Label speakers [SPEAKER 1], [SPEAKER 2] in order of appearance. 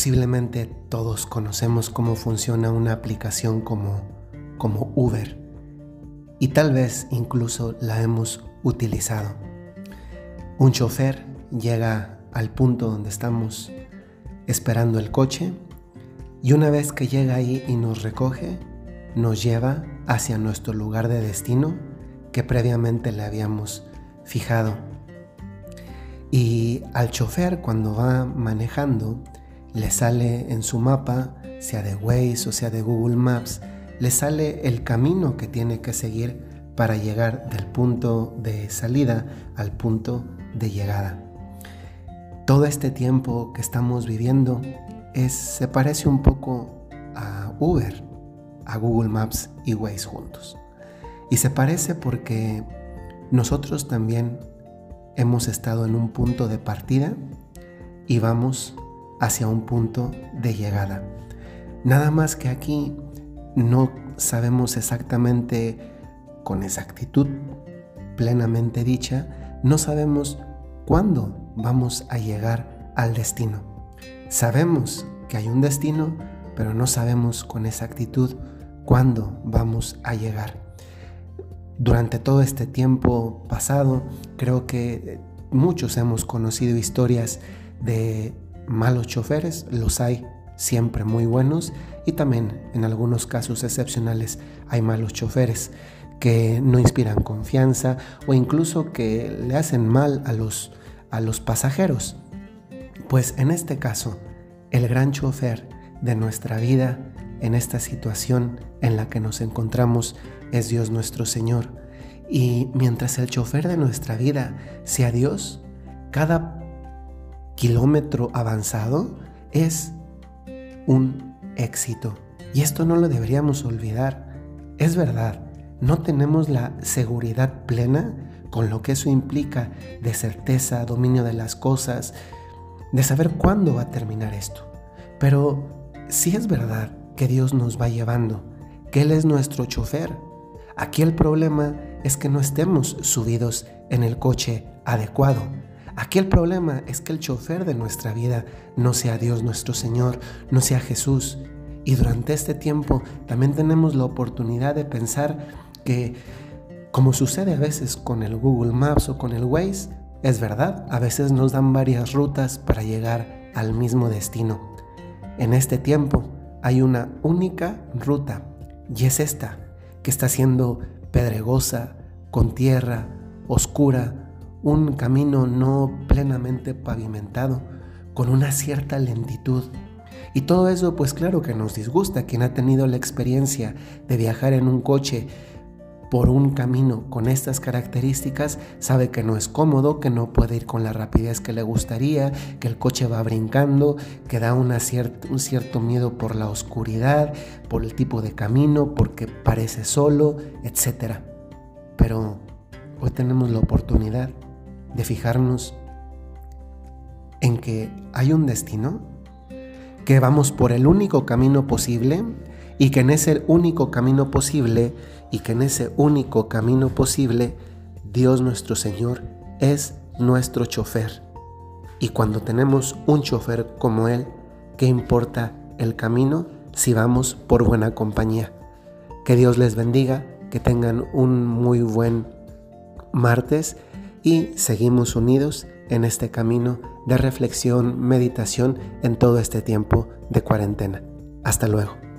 [SPEAKER 1] Posiblemente todos conocemos cómo funciona una aplicación como, como Uber y tal vez incluso la hemos utilizado. Un chofer llega al punto donde estamos esperando el coche y una vez que llega ahí y nos recoge, nos lleva hacia nuestro lugar de destino que previamente le habíamos fijado. Y al chofer cuando va manejando, le sale en su mapa, sea de Waze o sea de Google Maps, le sale el camino que tiene que seguir para llegar del punto de salida al punto de llegada. Todo este tiempo que estamos viviendo es, se parece un poco a Uber, a Google Maps y Waze juntos. Y se parece porque nosotros también hemos estado en un punto de partida y vamos hacia un punto de llegada. Nada más que aquí no sabemos exactamente con exactitud plenamente dicha, no sabemos cuándo vamos a llegar al destino. Sabemos que hay un destino, pero no sabemos con exactitud cuándo vamos a llegar. Durante todo este tiempo pasado, creo que muchos hemos conocido historias de malos choferes, los hay siempre muy buenos y también en algunos casos excepcionales hay malos choferes que no inspiran confianza o incluso que le hacen mal a los, a los pasajeros. Pues en este caso, el gran chofer de nuestra vida en esta situación en la que nos encontramos es Dios nuestro Señor. Y mientras el chofer de nuestra vida sea Dios, cada kilómetro avanzado es un éxito. Y esto no lo deberíamos olvidar. Es verdad, no tenemos la seguridad plena con lo que eso implica de certeza, dominio de las cosas, de saber cuándo va a terminar esto. Pero sí es verdad que Dios nos va llevando, que Él es nuestro chofer. Aquí el problema es que no estemos subidos en el coche adecuado Aquí el problema es que el chofer de nuestra vida no sea Dios nuestro Señor, no sea Jesús. Y durante este tiempo también tenemos la oportunidad de pensar que, como sucede a veces con el Google Maps o con el Waze, es verdad, a veces nos dan varias rutas para llegar al mismo destino. En este tiempo hay una única ruta y es esta, que está siendo pedregosa, con tierra, oscura, un camino no plenamente pavimentado, con una cierta lentitud. Y todo eso pues claro que nos disgusta. Quien ha tenido la experiencia de viajar en un coche por un camino con estas características sabe que no es cómodo, que no puede ir con la rapidez que le gustaría, que el coche va brincando, que da una un cierto miedo por la oscuridad, por el tipo de camino, porque parece solo, etc. Pero hoy tenemos la oportunidad de fijarnos en que hay un destino, que vamos por el único camino posible y que en ese único camino posible y que en ese único camino posible Dios nuestro Señor es nuestro chofer. Y cuando tenemos un chofer como Él, ¿qué importa el camino si vamos por buena compañía? Que Dios les bendiga, que tengan un muy buen martes y seguimos unidos en este camino de reflexión, meditación en todo este tiempo de cuarentena. Hasta luego.